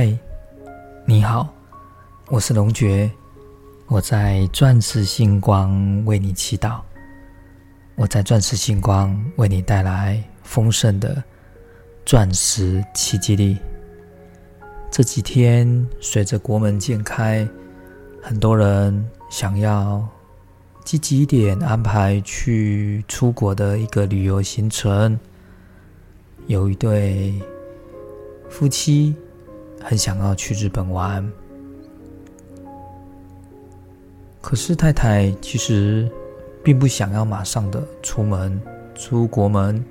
嗨，你好，我是龙觉，我在钻石星光为你祈祷，我在钻石星光为你带来丰盛的钻石奇迹力。这几天随着国门渐开，很多人想要积极一点安排去出国的一个旅游行程，有一对夫妻。很想要去日本玩，可是太太其实并不想要马上的出门出国门。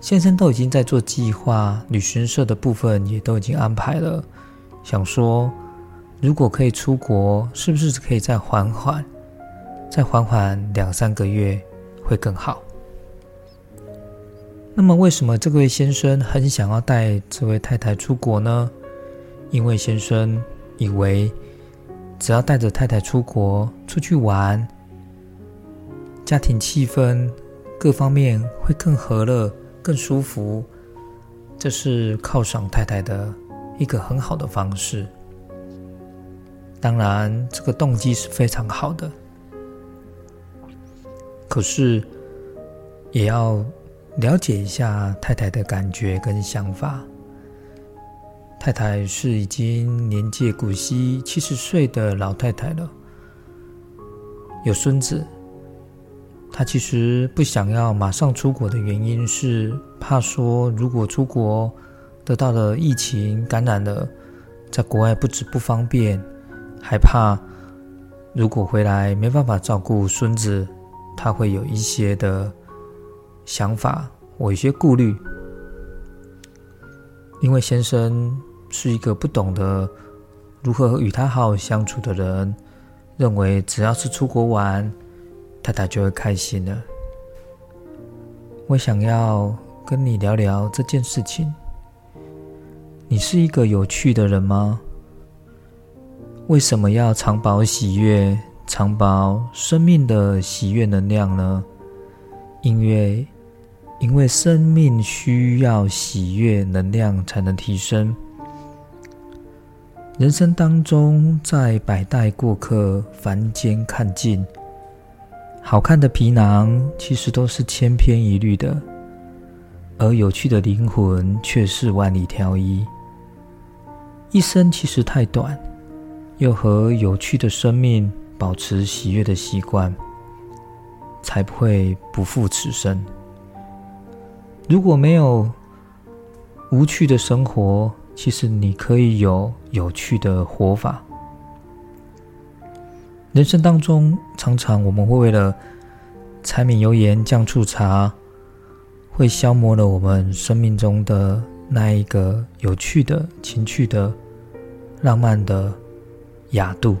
先生都已经在做计划，旅行社的部分也都已经安排了。想说，如果可以出国，是不是可以再缓缓，再缓缓两三个月会更好？那么，为什么这位先生很想要带这位太太出国呢？因为先生以为，只要带着太太出国出去玩，家庭气氛各方面会更和乐、更舒服，这是犒赏太太的一个很好的方式。当然，这个动机是非常好的，可是也要。了解一下太太的感觉跟想法。太太是已经年届古稀、七十岁的老太太了，有孙子。她其实不想要马上出国的原因是，怕说如果出国得到了疫情感染了，在国外不止不方便，还怕如果回来没办法照顾孙子，她会有一些的。想法，我有些顾虑，因为先生是一个不懂得如何与他好好相处的人，认为只要是出国玩，太太就会开心了。我想要跟你聊聊这件事情。你是一个有趣的人吗？为什么要常保喜悦、常保生命的喜悦能量呢？因为。因为生命需要喜悦能量才能提升。人生当中，在百代过客，凡间看尽，好看的皮囊其实都是千篇一律的，而有趣的灵魂却是万里挑一。一生其实太短，又和有趣的生命保持喜悦的习惯，才不会不负此生。如果没有无趣的生活，其实你可以有有趣的活法。人生当中，常常我们会为了柴米油盐酱醋茶，会消磨了我们生命中的那一个有趣的、情趣的、浪漫的雅度。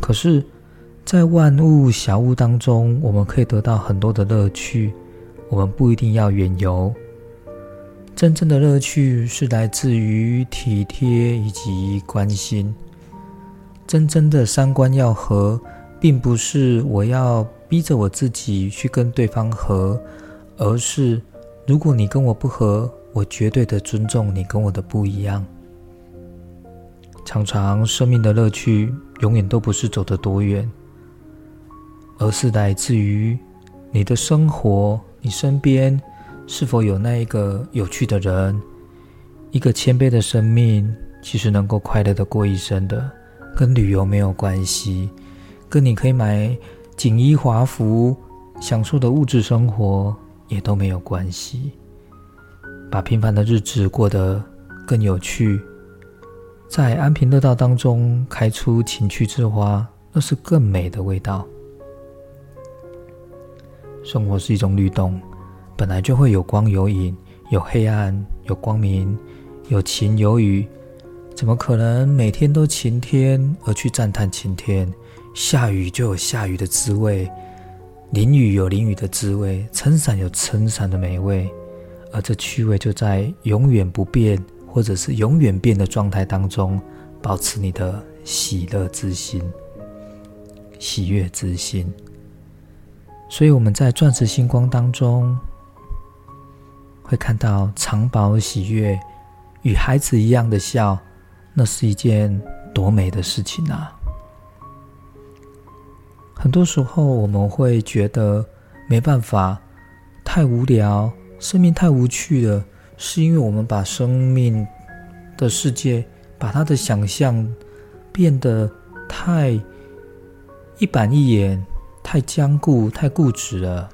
可是，在万物小物当中，我们可以得到很多的乐趣。我们不一定要远游，真正的乐趣是来自于体贴以及关心。真正的三观要合，并不是我要逼着我自己去跟对方合，而是如果你跟我不合，我绝对的尊重你跟我的不一样。常常生命的乐趣永远都不是走得多远，而是来自于你的生活。你身边是否有那一个有趣的人？一个谦卑的生命，其实能够快乐的过一生的，跟旅游没有关系，跟你可以买锦衣华服、享受的物质生活也都没有关系。把平凡的日子过得更有趣，在安贫乐道当中开出情趣之花，那是更美的味道。生活是一种律动，本来就会有光有影，有黑暗有光明，有晴有雨，怎么可能每天都晴天而去赞叹晴天？下雨就有下雨的滋味，淋雨有淋雨的滋味，撑伞有撑伞的美味，而这趣味就在永远不变或者是永远变的状态当中，保持你的喜乐之心、喜悦之心。所以我们在钻石星光当中，会看到藏宝喜悦与孩子一样的笑，那是一件多美的事情啊！很多时候我们会觉得没办法，太无聊，生命太无趣了，是因为我们把生命的世界，把他的想象变得太一板一眼，太僵固，太固执了。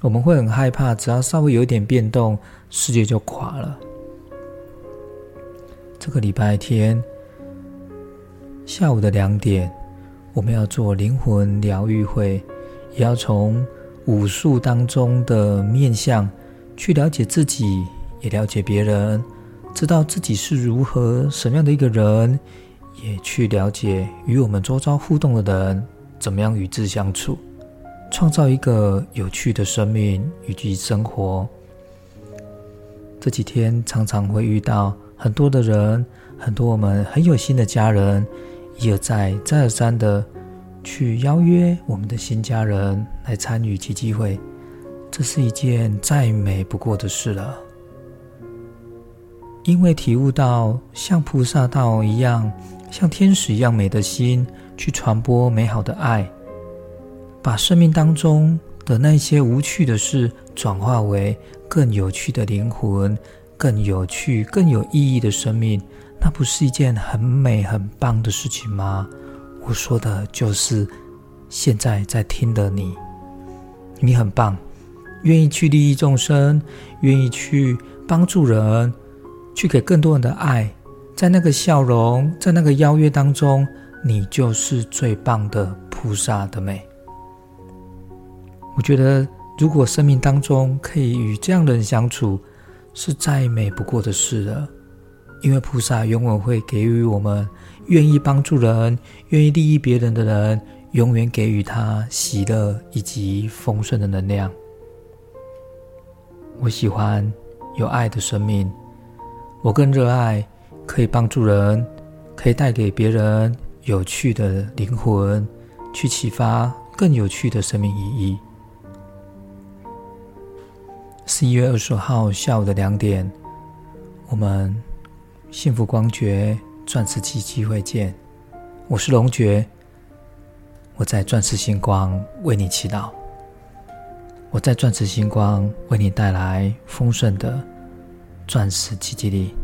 我们会很害怕，只要稍微有一点变动，世界就垮了。这个礼拜天下午的两点，我们要做灵魂疗愈会，也要从武术当中的面相去了解自己，也了解别人，知道自己是如何什么样的一个人，也去了解与我们周遭互动的人怎么样与之相处，创造一个有趣的生命以及生活。这几天常常会遇到。很多的人，很多我们很有心的家人，一而再、再而三的去邀约我们的新家人来参与其机会，这是一件再美不过的事了。因为体悟到像菩萨道一样，像天使一样美的心，去传播美好的爱，把生命当中的那些无趣的事，转化为更有趣的灵魂。更有趣、更有意义的生命，那不是一件很美、很棒的事情吗？我说的就是现在在听的你，你很棒，愿意去利益众生，愿意去帮助人，去给更多人的爱，在那个笑容，在那个邀约当中，你就是最棒的菩萨的美。我觉得，如果生命当中可以与这样的人相处，是再美不过的事了，因为菩萨永远会给予我们愿意帮助人、愿意利益别人的人，永远给予他喜乐以及丰盛的能量。我喜欢有爱的生命，我更热爱可以帮助人，可以带给别人有趣的灵魂，去启发更有趣的生命意义。十一月二十号下午的两点，我们幸福光觉钻石奇迹会见。我是龙觉，我在钻石星光为你祈祷。我在钻石星光为你带来丰盛的钻石奇迹力。